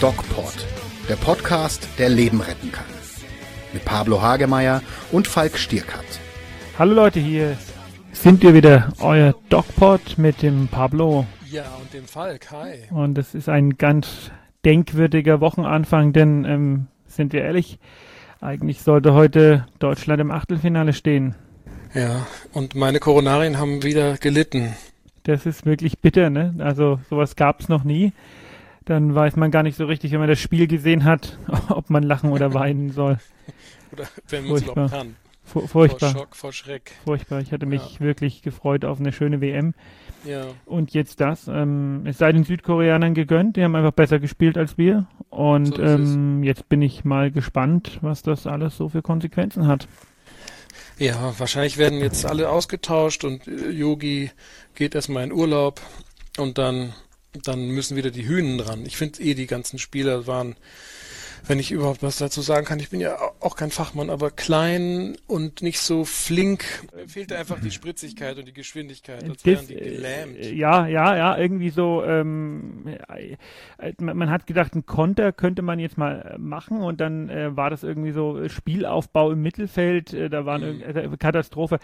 DocPod, der Podcast, der Leben retten kann. Mit Pablo Hagemeyer und Falk Stierkat. Hallo Leute, hier sind wir wieder, euer DocPod mit dem Pablo. Ja, und dem Falk, hi. Und es ist ein ganz denkwürdiger Wochenanfang, denn ähm, sind wir ehrlich, eigentlich sollte heute Deutschland im Achtelfinale stehen. Ja, und meine Koronarien haben wieder gelitten. Das ist wirklich bitter, ne? Also sowas gab es noch nie. Dann weiß man gar nicht so richtig, wenn man das Spiel gesehen hat, ob man lachen oder weinen soll. Oder wenn man es überhaupt kann. Fu furchtbar. Vor Schock, vor Schreck. Furchtbar. Ich hatte mich ja. wirklich gefreut auf eine schöne WM. Ja. Und jetzt das. Ähm, es sei den Südkoreanern gegönnt. Die haben einfach besser gespielt als wir. Und so ähm, jetzt bin ich mal gespannt, was das alles so für Konsequenzen hat. Ja, wahrscheinlich werden jetzt alle ausgetauscht und äh, Yogi geht erstmal in Urlaub und dann, dann müssen wieder die Hühnen dran. Ich finde eh, die ganzen Spieler waren wenn ich überhaupt was dazu sagen kann. Ich bin ja auch kein Fachmann, aber klein und nicht so flink. Mir fehlte einfach die Spritzigkeit und die Geschwindigkeit. Als das, die gelähmt. Äh, ja, ja, ja, irgendwie so. Ähm, äh, man hat gedacht, ein Konter könnte man jetzt mal äh, machen und dann äh, war das irgendwie so Spielaufbau im Mittelfeld. Äh, da war eine mhm. Katastrophe.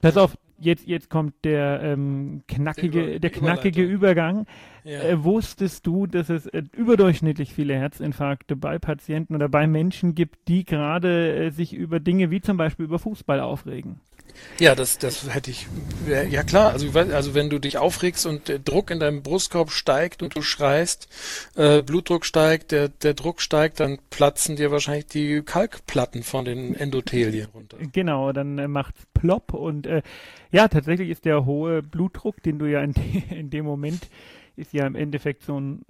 Pass auf, jetzt, jetzt kommt der ähm, knackige, der, der knackige Übergang. Ja. Äh, wusstest du, dass es äh, überdurchschnittlich viele Herzinfarkte bei Patienten oder bei Menschen gibt, die gerade äh, sich über Dinge wie zum Beispiel über Fußball aufregen? Ja, das, das hätte ich, ja klar, also, also wenn du dich aufregst und der Druck in deinem Brustkorb steigt und du schreist, äh, Blutdruck steigt, der, der Druck steigt, dann platzen dir wahrscheinlich die Kalkplatten von den Endothelien runter. Genau, dann äh, macht's plopp und äh, ja, tatsächlich ist der hohe Blutdruck, den du ja in, de, in dem Moment, ist ja im Endeffekt so ein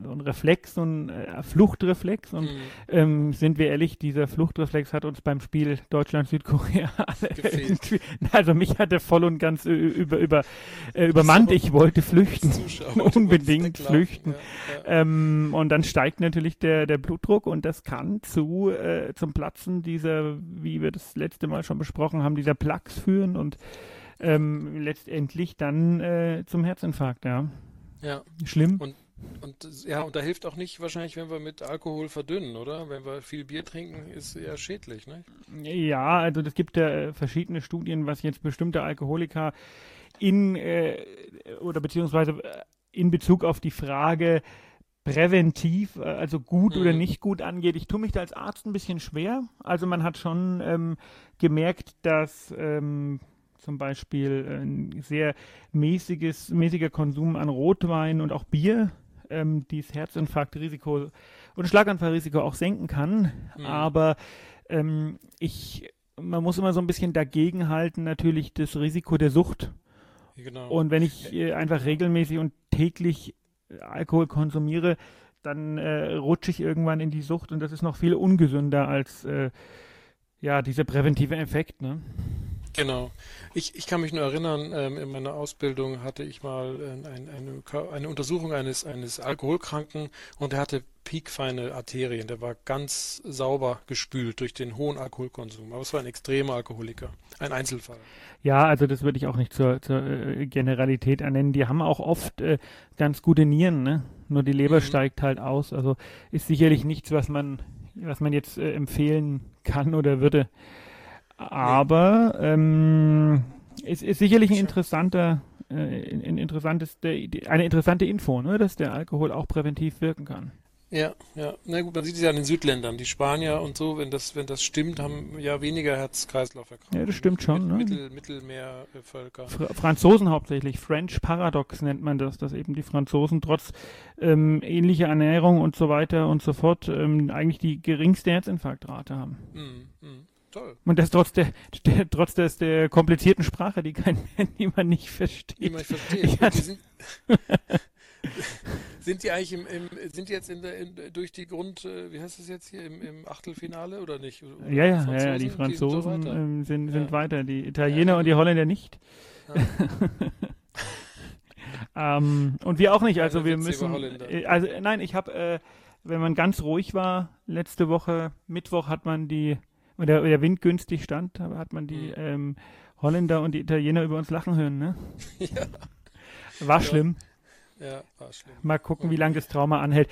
so ein Reflex, so ein äh, Fluchtreflex. Und mhm. ähm, sind wir ehrlich, dieser Fluchtreflex hat uns beim Spiel Deutschland-Südkorea also mich hat er voll und ganz über, über, äh, übermannt. Ich wollte flüchten. Unbedingt flüchten. Ja, ja. Ähm, und dann steigt natürlich der, der Blutdruck und das kann zu äh, zum Platzen dieser, wie wir das letzte Mal schon besprochen haben, dieser Plaques führen und ähm, letztendlich dann äh, zum Herzinfarkt, ja. Ja. Schlimm. Und und ja, und da hilft auch nicht wahrscheinlich, wenn wir mit Alkohol verdünnen, oder? Wenn wir viel Bier trinken, ist eher schädlich, ne? Ja, also es gibt ja äh, verschiedene Studien, was jetzt bestimmte Alkoholiker in äh, oder beziehungsweise äh, in Bezug auf die Frage präventiv, äh, also gut mhm. oder nicht gut angeht. Ich tue mich da als Arzt ein bisschen schwer. Also man hat schon ähm, gemerkt, dass ähm, zum Beispiel ein sehr mäßiges, mäßiger Konsum an Rotwein und auch Bier ähm, dieses Herzinfarktrisiko und Schlaganfallrisiko auch senken kann. Mhm. Aber ähm, ich, man muss immer so ein bisschen dagegen halten, natürlich das Risiko der Sucht. Genau. Und wenn ich äh, einfach regelmäßig und täglich äh, Alkohol konsumiere, dann äh, rutsche ich irgendwann in die Sucht und das ist noch viel ungesünder als äh, ja dieser präventive Effekt. Ne? Genau. Ich, ich kann mich nur erinnern, ähm, in meiner Ausbildung hatte ich mal äh, ein, eine, eine Untersuchung eines, eines Alkoholkranken und er hatte piekfeine Arterien. Der war ganz sauber gespült durch den hohen Alkoholkonsum. Aber es war ein extremer Alkoholiker, ein Einzelfall. Ja, also das würde ich auch nicht zur, zur äh, Generalität ernennen. Die haben auch oft äh, ganz gute Nieren, ne? Nur die Leber mhm. steigt halt aus. Also ist sicherlich nichts, was man, was man jetzt äh, empfehlen kann oder würde. Aber ähm, es ist sicherlich ein interessanter, äh, ein interessantes, eine interessante Info, ne, dass der Alkohol auch präventiv wirken kann. Ja, ja. Na gut, man sieht es ja an den Südländern. Die Spanier und so, wenn das, wenn das stimmt, haben ja weniger Herz-Kreislauf-Erkrankungen. Ja, das stimmt schon. Mit, ne? Mittel, Mittelmeervölker. Fr Franzosen hauptsächlich. French Paradox nennt man das, dass eben die Franzosen trotz ähm, ähnlicher Ernährung und so weiter und so fort ähm, eigentlich die geringste Herzinfarktrate haben. Mm. Toll. Und das trotz der, der trotz des, der komplizierten Sprache, die kein niemand nicht versteht. Niemand versteht. Ja. Sind, sind, die eigentlich im, im, sind die jetzt in der, in, durch die Grund, äh, wie heißt das jetzt hier, im, im Achtelfinale oder nicht? Oder ja, ja, ja, ja, die Franzosen die sind, so sind, sind ja. weiter, die Italiener ja. und die Holländer nicht. ähm, und wir auch nicht, also wir müssen, äh, also nein, ich habe, äh, wenn man ganz ruhig war, letzte Woche, Mittwoch hat man die und der, der Wind günstig stand, hat man die mhm. ähm, Holländer und die Italiener über uns lachen hören, ne? ja. War schlimm. Ja, war schlimm. Mal gucken, wie lange das Trauma anhält.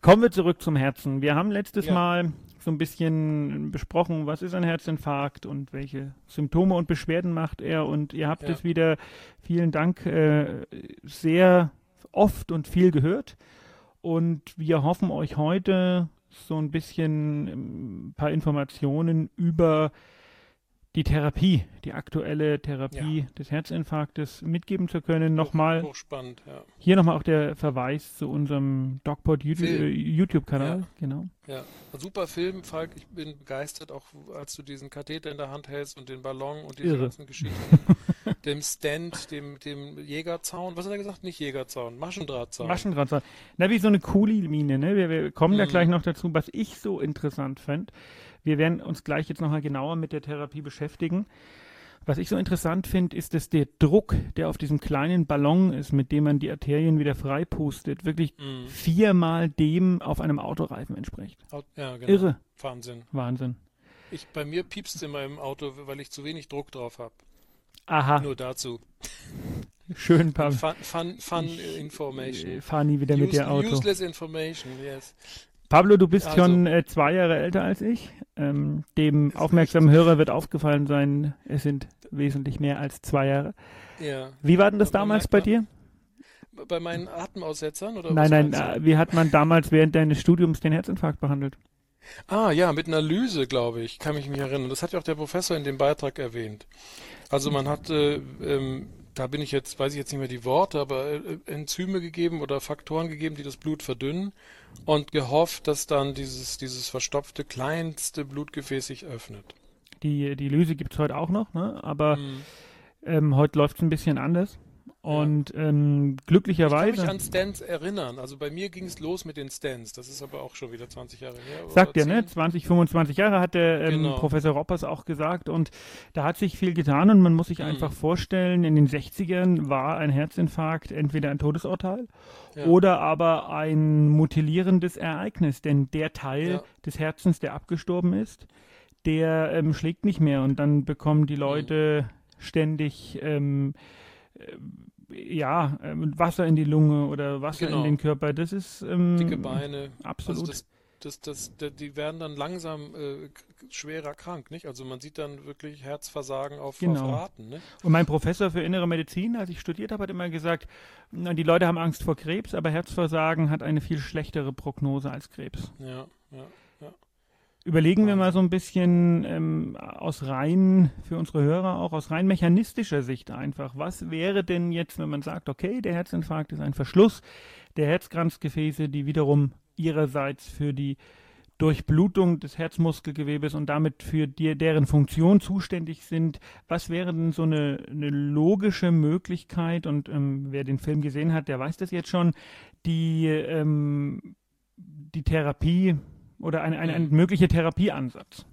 Kommen wir zurück zum Herzen. Wir haben letztes Ja. Mal so ein bisschen besprochen, was ist ein Herzinfarkt und welche Symptome und Beschwerden macht er. Und ihr habt Ja. es wieder, vielen Dank, äh, sehr oft und viel gehört. Und wir hoffen euch heute so ein bisschen ähm, ein paar Informationen über die Therapie, die aktuelle Therapie des Herzinfarktes mitgeben zu können. Nochmal Hoch, hochspannend, ja. hier nochmal auch der Verweis zu unserem DocPod YouTube- äh, YouTube-Kanal. Ja. Genau. Ja, super Film, Falk. Ich bin begeistert, auch als du diesen Katheter in der Hand hältst und den Ballon und diese Irre. ganzen Geschichten. dem Stand, dem, dem Jägerzaun. Was hat er gesagt? Nicht Jägerzaun, Maschendrahtzaun. Maschendraht. sein. Na, wie so eine Kuli-Mine, ne? Wir, wir kommen da Mhm. gleich noch dazu, was ich so interessant fand. Wir werden uns gleich jetzt nochmal genauer mit der Therapie beschäftigen. Was ich so interessant finde, ist, dass der Druck, der auf diesem kleinen Ballon ist, mit dem man die Arterien wieder freipustet, wirklich Mhm. viermal dem auf einem Autoreifen entspricht. Ja, genau. Irre. Wahnsinn. Wahnsinn. Ich, bei mir piepst immer im Auto, weil ich zu wenig Druck drauf habe. Aha, Nur dazu. schön, Pablo. Fun, fun, fun Information. Ich fahr nie wieder mit Use- dir Auto. Useless information, yes. Pablo, du bist Also- schon äh, zwei Jahre älter als ich. Ähm, dem aufmerksamen Hörer wird aufgefallen sein, es sind wesentlich mehr als zwei Jahre. Ja. Wie war denn das Aber damals bei dir? Bei meinen Atemaussetzern? Oder Nein, nein, äh, wie hat man damals während deines Studiums den Herzinfarkt behandelt? Ah, ja, mit einer Lyse, glaube ich, kann mich mich erinnern. Das hat ja auch der Professor in dem Beitrag erwähnt. Also man hat, äh, ähm, da bin ich jetzt, weiß ich jetzt nicht mehr die Worte, aber äh, Enzyme gegeben oder Faktoren gegeben, die das Blut verdünnen und gehofft, dass dann dieses, dieses verstopfte kleinste Blutgefäß sich öffnet. Die, die Lyse gibt es heute auch noch, ne? aber Mhm. ähm, heute läuft es ein bisschen anders. Und ähm, Ich kann mich glücklicherweise, an Stents erinnern. Also bei mir ging es los mit den Stents. Das ist aber auch schon wieder 20 Jahre her. sagt er, ne? 10. 20, 25 Jahre hat der ähm, Genau. Professor Roppers auch gesagt und da hat sich viel getan und man muss sich Mhm. einfach vorstellen, in den 60ern war ein Herzinfarkt entweder ein Todesurteil Ja. oder aber ein mutilierendes Ereignis, denn der Teil Ja. des Herzens, der abgestorben ist, der ähm, schlägt nicht mehr und dann bekommen Mhm. die Leute ständig ähm, äh, ja, ähm, Wasser in die Lunge oder Wasser Genau. in den Körper. Das ist ähm, Dicke Beine. absolut. Also das, das, das, da- die werden dann langsam äh, schwerer krank, nicht? Also man sieht dann wirklich Herzversagen auf, Genau. auf Raten, ne? Und mein Professor für innere Medizin, als ich studiert habe, hat immer gesagt, die Leute haben Angst vor Krebs, aber Herzversagen hat eine viel schlechtere Prognose als Krebs. Ja, ja. Überlegen wir mal so ein bisschen ähm, aus rein, für unsere Hörer auch, aus rein mechanistischer Sicht einfach. Was wäre denn jetzt, wenn man sagt, okay, der Herzinfarkt ist ein Verschluss der Herzkranzgefäße, die wiederum ihrerseits für die Durchblutung des Herzmuskelgewebes und damit für die, deren Funktion zuständig sind. Was wäre denn so eine, eine logische Möglichkeit, und ähm, wer den Film gesehen hat, der weiß das jetzt schon, die, ähm, die Therapie oder ein, ein, ein Mhm. möglicher Therapieansatz?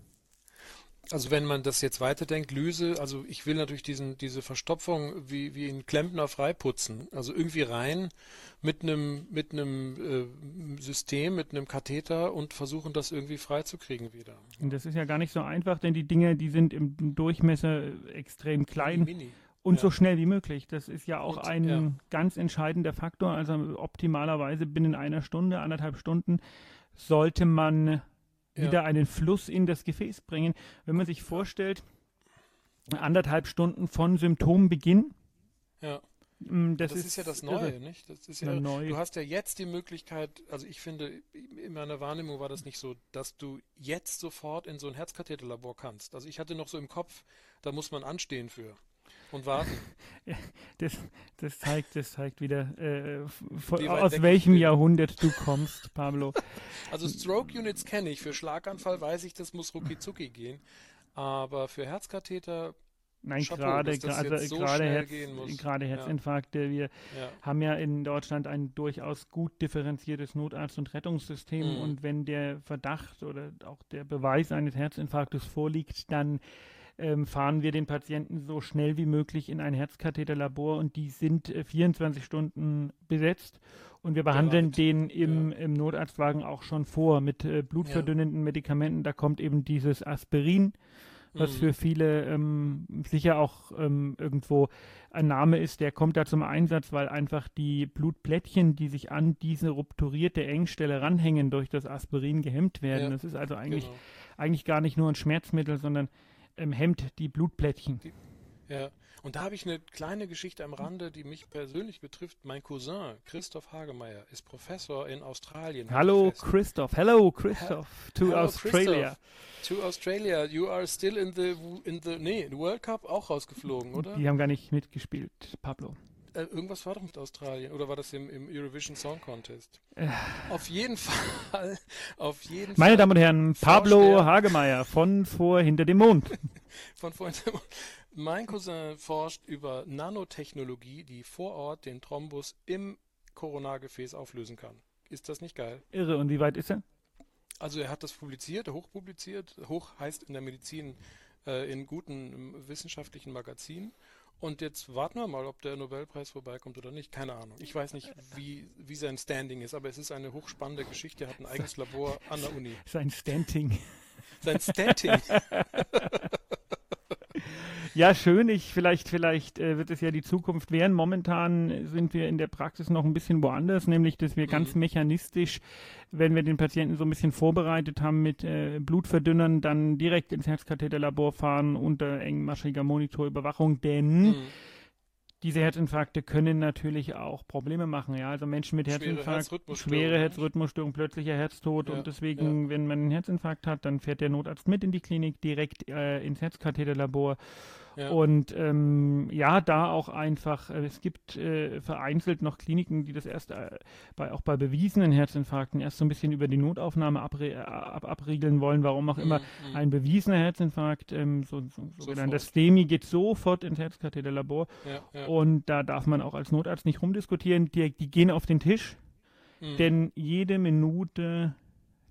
Also wenn man das jetzt weiterdenkt, Lyse, also ich will natürlich diesen, diese Verstopfung wie, wie ein Klempner freiputzen. Also irgendwie rein mit einem, mit einem äh, System, mit einem Katheter und versuchen das irgendwie freizukriegen wieder. Und das ist ja gar nicht so einfach, denn die Dinge, die sind im Durchmesser extrem klein Mini. und ja. so schnell wie möglich. Das ist ja auch Und, ein ja. ganz entscheidender Faktor. Also optimalerweise binnen einer Stunde, anderthalb Stunden sollte man Ja. wieder einen Fluss in das Gefäß bringen. Wenn man sich vorstellt, anderthalb Stunden von Symptombeginn, Ja. mm, das, Das, ist, ja das Neue, nicht? Das ist ja, neu. du hast ja jetzt die Möglichkeit, also ich finde, in meiner Wahrnehmung war das nicht so, dass du jetzt sofort in so ein Herzkatheterlabor kannst. Also ich hatte noch so im Kopf, da muss man anstehen für und warten. Das, das zeigt, das zeigt wieder, äh, von, aus welchem. Jahrhundert du kommst, Pablo. Also Stroke Units kenne ich, für Schlaganfall weiß ich, das muss rucki gehen. Aber für Herzkatheter, Nein, gerade, gerade, so Herz, gerade Ja. Herzinfarkte. Wir ja, haben ja in Deutschland ein durchaus gut differenziertes Notarzt- und Rettungssystem. Mhm. Und wenn der Verdacht oder auch der Beweis eines Herzinfarktes vorliegt, dann ähm, fahren wir den Patienten so schnell wie möglich in ein Herzkatheterlabor und die sind äh, 24 Stunden besetzt. Und wir behandeln Bereit. den im, im Notarztwagen auch schon vor mit äh, blutverdünnenden Medikamenten. Da kommt eben dieses Aspirin was mhm. für viele ähm, sicher auch ähm, irgendwo ein Name ist, der kommt da zum Einsatz, weil einfach die Blutplättchen, die sich an diese rupturierte Engstelle ranhängen, durch das Aspirin gehemmt werden. Ja, das ist also eigentlich, genau. eigentlich gar nicht nur ein Schmerzmittel, sondern ähm, hemmt die Blutplättchen. Die, ja, und da habe ich eine kleine Geschichte am Rande, die mich persönlich betrifft. Mein Cousin Christoph Hagemeyer ist Professor in Australien. Hallo Christoph, hello Christoph to Hello, Australia. To Australia, you are still in the in the nee, World Cup auch rausgeflogen, oder? Die haben gar nicht mitgespielt, Pablo. Äh, irgendwas war doch mit Australien oder war das im, im Eurovision Song Contest? Äh. Auf jeden Fall, auf jeden Meine Fall Damen und Herren, Pablo Hagemeyer von vor hinter dem Mond. von vor hinter dem Mond. Mein Cousin forscht über Nanotechnologie, die vor Ort den Thrombus im Koronargefäß auflösen kann. Ist das nicht geil? Irre. Und wie weit ist er? Also er hat das publiziert, hochpubliziert. Hoch heißt in der Medizin äh, in guten wissenschaftlichen Magazinen. Und jetzt warten wir mal, ob der Nobelpreis vorbeikommt oder nicht. Keine Ahnung. Ich weiß nicht, wie, wie sein Standing ist, aber es ist eine hochspannende Geschichte. Er hat ein eigenes Labor an der Uni. Sein Standing. Sein Standing. Ja, schön. Ich vielleicht, vielleicht äh, wird es ja die Zukunft werden. Momentan sind wir in der Praxis noch ein bisschen woanders, nämlich dass wir mhm. ganz mechanistisch, wenn wir den Patienten so ein bisschen vorbereitet haben mit äh, Blutverdünnern, dann direkt ins Herzkatheterlabor fahren unter engmaschiger Monitorüberwachung, denn mhm diese Herzinfarkte können natürlich auch Probleme machen. Ja, also Menschen mit Herzinfarkt, schwere Herzrhythmusstörung, plötzlicher Herztod ja, und deswegen, ja. wenn man einen Herzinfarkt hat, dann fährt der Notarzt mit in die Klinik direkt äh, ins Herzkatheterlabor ja. Und ähm, ja, da auch einfach, äh, es gibt äh, vereinzelt noch Kliniken, die das erst äh, bei, auch bei bewiesenen Herzinfarkten erst so ein bisschen über die Notaufnahme abre äh, ab, abriegeln wollen, warum auch immer. Mm, mm. Ein bewiesener Herzinfarkt, ähm, so, so, sogenannter STEMI, geht sofort ins Herzkatheterlabor. Ja, ja. Und da darf man auch als Notarzt nicht rumdiskutieren. Die, die gehen auf den Tisch, mm. denn jede Minute,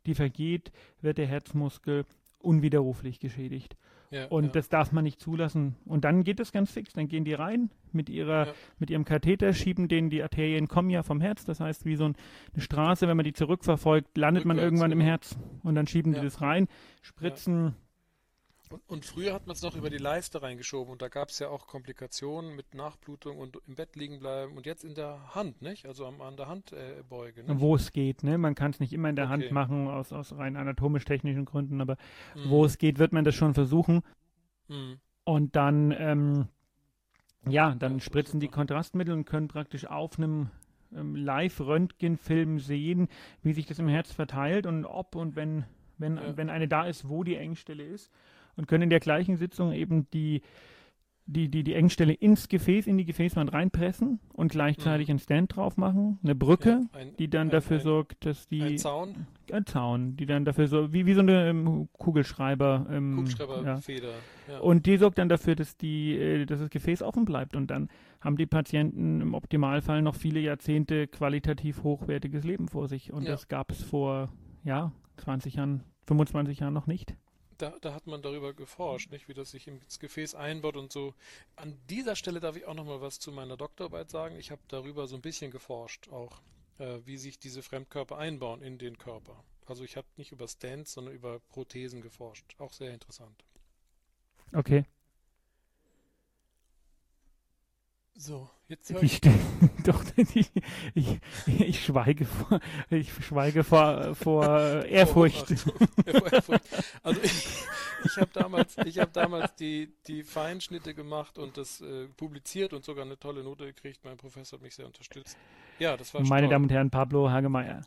die vergeht, wird der Herzmuskel unwiderruflich geschädigt. Ja, und ja. das darf man nicht zulassen. Und dann geht es ganz fix. Dann gehen die rein mit ihrer, ja. mit ihrem Katheter, schieben den, die Arterien kommen ja vom Herz. Das heißt, wie so ein, eine Straße, wenn man die zurückverfolgt, landet Rückwärts, man irgendwann genau. im Herz. Und dann schieben die das rein, spritzen und, und früher hat man es noch über die Leiste reingeschoben und da gab es ja auch Komplikationen mit Nachblutung und im Bett liegen bleiben und jetzt in der Hand, nicht? Also am, an der Handbeuge. Äh, wo es geht, ne? Man kann es nicht immer in der okay. Hand machen aus, aus rein anatomisch-technischen Gründen, aber mhm. wo es geht, wird man das schon versuchen. Mhm. Und dann, ähm, ja, dann ja, spritzen die Kontrastmittel und können praktisch auf einem ähm, Live-Röntgenfilm sehen, wie sich das im Herz verteilt und ob und wenn, wenn, ja. wenn eine da ist, wo die Engstelle ist und können in der gleichen Sitzung eben die, die, die, die Engstelle ins Gefäß, in die Gefäßwand reinpressen und gleichzeitig mhm. einen Stand drauf machen, eine Brücke, ja, ein, die dann ein, dafür ein, sorgt, dass die ein Zaun, ein Zaun, die dann dafür so wie wie so eine ähm, Kugelschreiber, ähm, Kugelschreiberfeder, ja. ja. und die sorgt dann dafür, dass die, äh, dass das Gefäß offen bleibt und dann haben die Patienten im Optimalfall noch viele Jahrzehnte qualitativ hochwertiges Leben vor sich und das gab es vor ja 20 Jahren, 25 Jahren noch nicht da, da hat man darüber geforscht, nicht, wie das sich ins Gefäß einbaut und so. An dieser Stelle darf ich auch noch mal was zu meiner Doktorarbeit sagen. Ich habe darüber so ein bisschen geforscht, auch äh, wie sich diese Fremdkörper einbauen in den Körper. Also ich habe nicht über Stents, sondern über Prothesen geforscht. Auch sehr interessant. Okay. So, jetzt höre ich. Doch, ich, ich, ich, schweige vor, ich schweige vor, vor Ehrfurcht. Also ich, ich habe damals, ich habe damals die, die Feinschnitte gemacht und das äh, publiziert und sogar eine tolle Note gekriegt. Mein Professor hat mich sehr unterstützt. Ja, das war Meine Damen und Herren, Pablo Hagemeyer.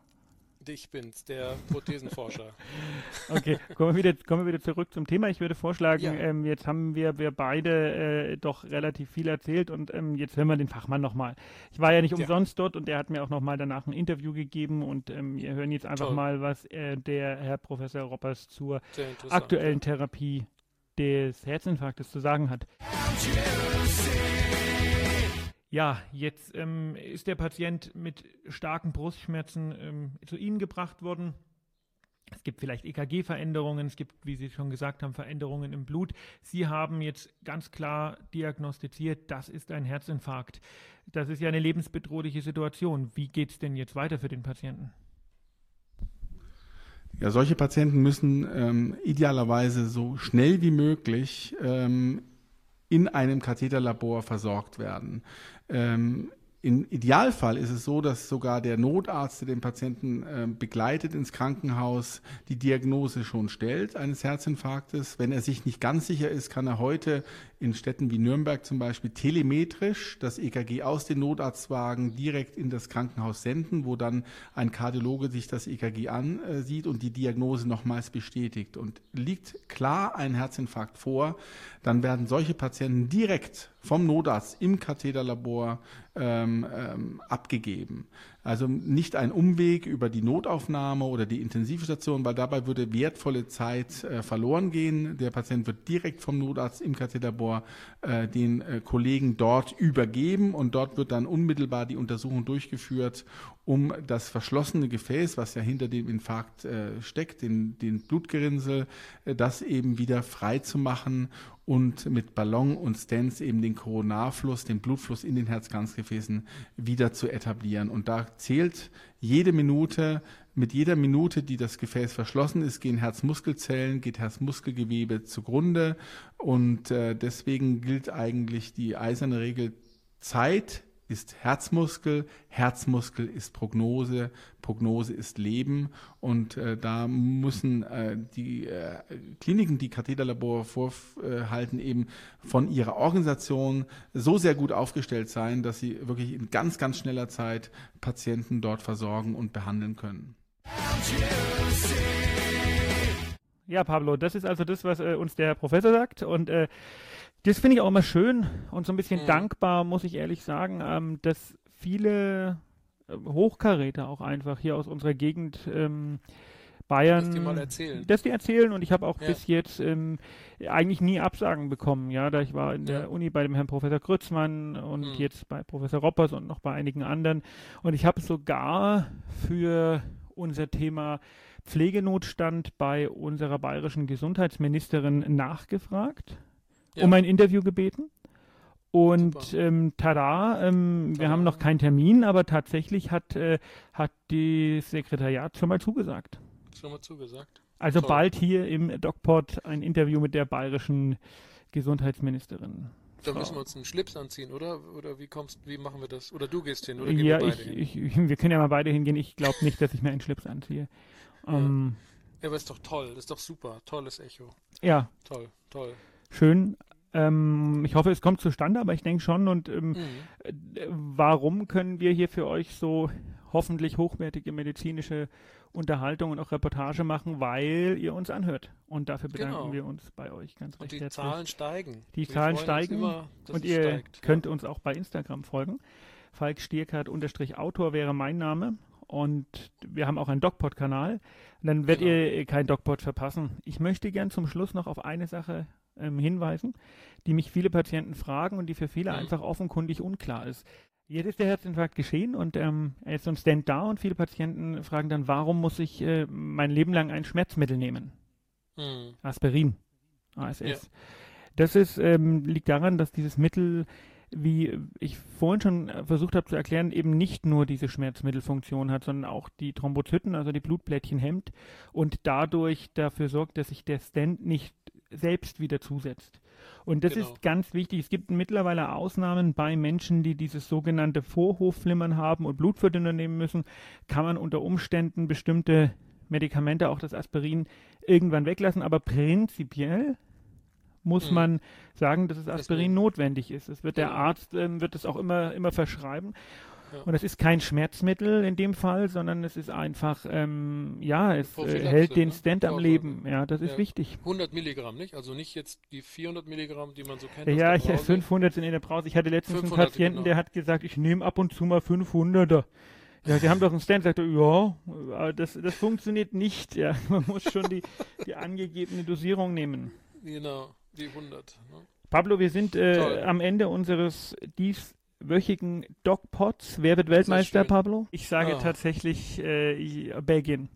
Ich bin's, der Prothesenforscher. okay, kommen wir, wieder, kommen wir wieder zurück zum Thema. Ich würde vorschlagen, ja. ähm, jetzt haben wir, wir beide äh, doch relativ viel erzählt und ähm, jetzt hören wir den Fachmann nochmal. Ich war ja nicht umsonst ja. dort und der hat mir auch nochmal danach ein Interview gegeben und ähm, wir hören jetzt einfach Toll. mal, was äh, der Herr Professor Roppers zur aktuellen ja. Therapie des Herzinfarktes zu sagen hat. Ja, jetzt ähm, ist der Patient mit starken Brustschmerzen ähm, zu Ihnen gebracht worden. Es gibt vielleicht EKG-Veränderungen, es gibt, wie Sie schon gesagt haben, Veränderungen im Blut. Sie haben jetzt ganz klar diagnostiziert, das ist ein Herzinfarkt. Das ist ja eine lebensbedrohliche Situation. Wie geht es denn jetzt weiter für den Patienten? Ja, solche Patienten müssen ähm, idealerweise so schnell wie möglich ähm, in einem Katheterlabor versorgt werden. Ähm, im Idealfall ist es so, dass sogar der Notarzt, der den Patienten äh, begleitet ins Krankenhaus, die Diagnose schon stellt eines Herzinfarktes. Wenn er sich nicht ganz sicher ist, kann er heute in Städten wie Nürnberg zum Beispiel telemetrisch das EKG aus den Notarztwagen direkt in das Krankenhaus senden, wo dann ein Kardiologe sich das EKG ansieht und die Diagnose nochmals bestätigt. Und liegt klar ein Herzinfarkt vor, dann werden solche Patienten direkt vom Notarzt im Katheterlabor ähm, ähm, abgegeben. Also nicht ein Umweg über die Notaufnahme oder die Intensivstation, weil dabei würde wertvolle Zeit äh, verloren gehen. Der Patient wird direkt vom Notarzt im Katheterlabor äh, den äh, Kollegen dort übergeben und dort wird dann unmittelbar die Untersuchung durchgeführt, um das verschlossene Gefäß, was ja hinter dem Infarkt äh, steckt, den, den Blutgerinnsel, äh, das eben wieder frei zu machen und mit Ballon und Stents eben den Koronarfluss, den Blutfluss in den Herzkranzgefäßen wieder zu etablieren. Und da zählt jede Minute, mit jeder Minute, die das Gefäß verschlossen ist, gehen Herzmuskelzellen, geht Herzmuskelgewebe zugrunde. Und äh, deswegen gilt eigentlich die eiserne Regel Zeit ist Herzmuskel, Herzmuskel ist Prognose, Prognose ist Leben und äh, da müssen äh, die äh, Kliniken, die Katheterlabor vorhalten, eben von ihrer Organisation so sehr gut aufgestellt sein, dass sie wirklich in ganz, ganz schneller Zeit Patienten dort versorgen und behandeln können. Ja, Pablo, das ist also das, was äh, uns der Professor sagt und äh, das finde ich auch immer schön und so ein bisschen mhm. dankbar, muss ich ehrlich sagen, ähm, dass viele äh, Hochkaräter auch einfach hier aus unserer Gegend ähm, Bayern, dass die mal erzählen. Dass die erzählen und ich habe auch ja. bis jetzt ähm, eigentlich nie Absagen bekommen, ja, da ich war in ja. der Uni bei dem Herrn Professor Grützmann und mhm. jetzt bei Professor Roppers und noch bei einigen anderen und ich habe sogar für unser Thema Pflegenotstand bei unserer bayerischen Gesundheitsministerin nachgefragt ja. um ein Interview gebeten. Und ähm, tada, ähm, tada, wir haben noch keinen Termin, aber tatsächlich hat, äh, hat die Sekretariat schon mal zugesagt. Schon mal zugesagt. Also Toll. bald hier im DocPod ein Interview mit der bayerischen Gesundheitsministerin. Da müssen wir uns einen Schlips anziehen, oder? Oder wie kommst, wie machen wir das? Oder du gehst hin, oder gehen ja, wir beide ich, hin? Ich, wir können ja mal beide hingehen. Ich glaube nicht, dass ich mir einen Schlips anziehe. Ja. Ähm, ja, aber ist doch toll, das ist doch super, tolles Echo. Ja. Toll, toll. Schön. Ähm, ich hoffe, es kommt zustande, aber ich denke schon. Und ähm, mhm. warum können wir hier für euch so hoffentlich hochwertige medizinische Unterhaltung und auch Reportage machen, weil ihr uns anhört. Und dafür bedanken genau. wir uns bei euch ganz und recht die herzlich. Zahlen steigen. Die wir Zahlen steigen immer, und ihr steigt, könnt ja. uns auch bei Instagram folgen. Falk Stierkart unterstrich Autor wäre mein Name und wir haben auch einen DocPod-Kanal. Dann werdet genau. ihr kein DocPod verpassen. Ich möchte gern zum Schluss noch auf eine Sache ähm, hinweisen, die mich viele Patienten fragen und die für viele einfach offenkundig unklar ist. Jetzt ist der Herzinfarkt geschehen und ähm, er ist so ein Stand da und viele Patienten fragen dann, warum muss ich äh, mein Leben lang ein Schmerzmittel nehmen? Mhm. Aspirin, ASS. Ja. Das ist, ähm, liegt daran, dass dieses Mittel, wie ich vorhin schon versucht habe zu erklären, eben nicht nur diese Schmerzmittelfunktion hat, sondern auch die Thrombozyten, also die Blutplättchen hemmt und dadurch dafür sorgt, dass sich der Stand nicht selbst wieder zusetzt. Und das genau. ist ganz wichtig. Es gibt mittlerweile Ausnahmen bei Menschen, die dieses sogenannte Vorhofflimmern haben und Blutverdünner nehmen müssen, kann man unter Umständen bestimmte Medikamente, auch das Aspirin, irgendwann weglassen. Aber prinzipiell muss mhm. man sagen, dass das Aspirin notwendig ist. Es wird der Arzt ähm, wird es auch immer immer verschreiben. Und es ist kein Schmerzmittel in dem Fall, sondern es ist einfach, ähm, ja, es äh, hält den ne? Stand am Leben. Ja, das ist ja, wichtig. 100 Milligramm, nicht? Also nicht jetzt die 400 Milligramm, die man so kennt. Ja, ich, 500 sind in der Brause. Ich hatte letztens einen Patienten, genau. der hat gesagt, ich nehme ab und zu mal 500er. Ja, Sie haben doch einen Stand, sagt er, ja, das, das funktioniert nicht. Ja, man muss schon die, die angegebene Dosierung nehmen. Genau, die 100. Ne? Pablo, wir sind äh, am Ende unseres dies wöchigen Dogpots. Wer wird Weltmeister, Pablo? Ich sage oh. tatsächlich äh, Belgien.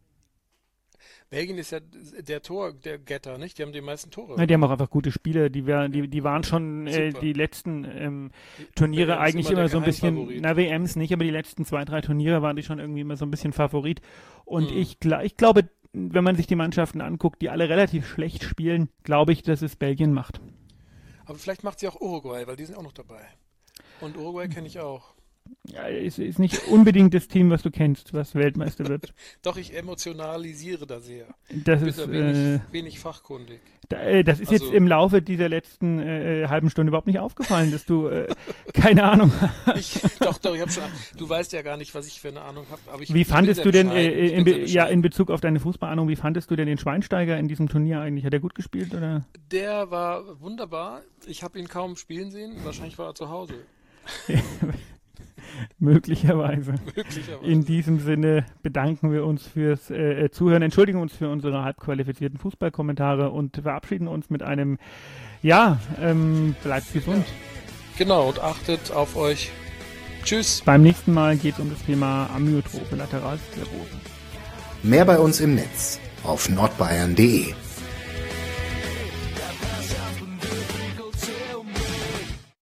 Belgien ist ja der Tor, der Getter, nicht? Die haben die meisten Tore. Ja, die haben auch einfach gute Spieler. Die, wär, die, die waren schon äh, die letzten ähm, Turniere WMs eigentlich immer, immer so ein bisschen, na WMs nicht, aber die letzten zwei, drei Turniere waren die schon irgendwie immer so ein bisschen Favorit. Und hm. ich, ich glaube, wenn man sich die Mannschaften anguckt, die alle relativ schlecht spielen, glaube ich, dass es Belgien macht. Aber vielleicht macht sie auch Uruguay, weil die sind auch noch dabei. Und Uruguay kenne ich auch. Ja, es ist nicht unbedingt das Team, was du kennst, was Weltmeister wird. Doch, ich emotionalisiere da sehr. Das ist, da wenig, äh, wenig fachkundig. da, äh, das ist Also- jetzt im Laufe dieser letzten äh, halben Stunde überhaupt nicht aufgefallen, dass du äh, keine Ahnung. Ich, doch, doch, ich habe schon. Du weißt ja gar nicht, was ich für eine Ahnung habe. Wie fandest du denn äh, in, Be- ja in Bezug auf deine Fußballahnung, wie fandest du denn den Schweinsteiger in diesem Turnier eigentlich? Hat er gut gespielt oder? Der war wunderbar. Ich habe ihn kaum spielen sehen. Wahrscheinlich war er zu Hause. Möglicherweise. Möglicherweise. In diesem Sinne bedanken wir uns fürs äh, Zuhören, entschuldigen uns für unsere halbqualifizierten Fußballkommentare und verabschieden uns mit einem Ja, ähm, bleibt gesund. genau, und achtet auf euch. Tschüss. Beim nächsten Mal geht es um das Thema Amyotrophe Lateralsklerose. Mehr bei uns im Netz auf nordbayern.de.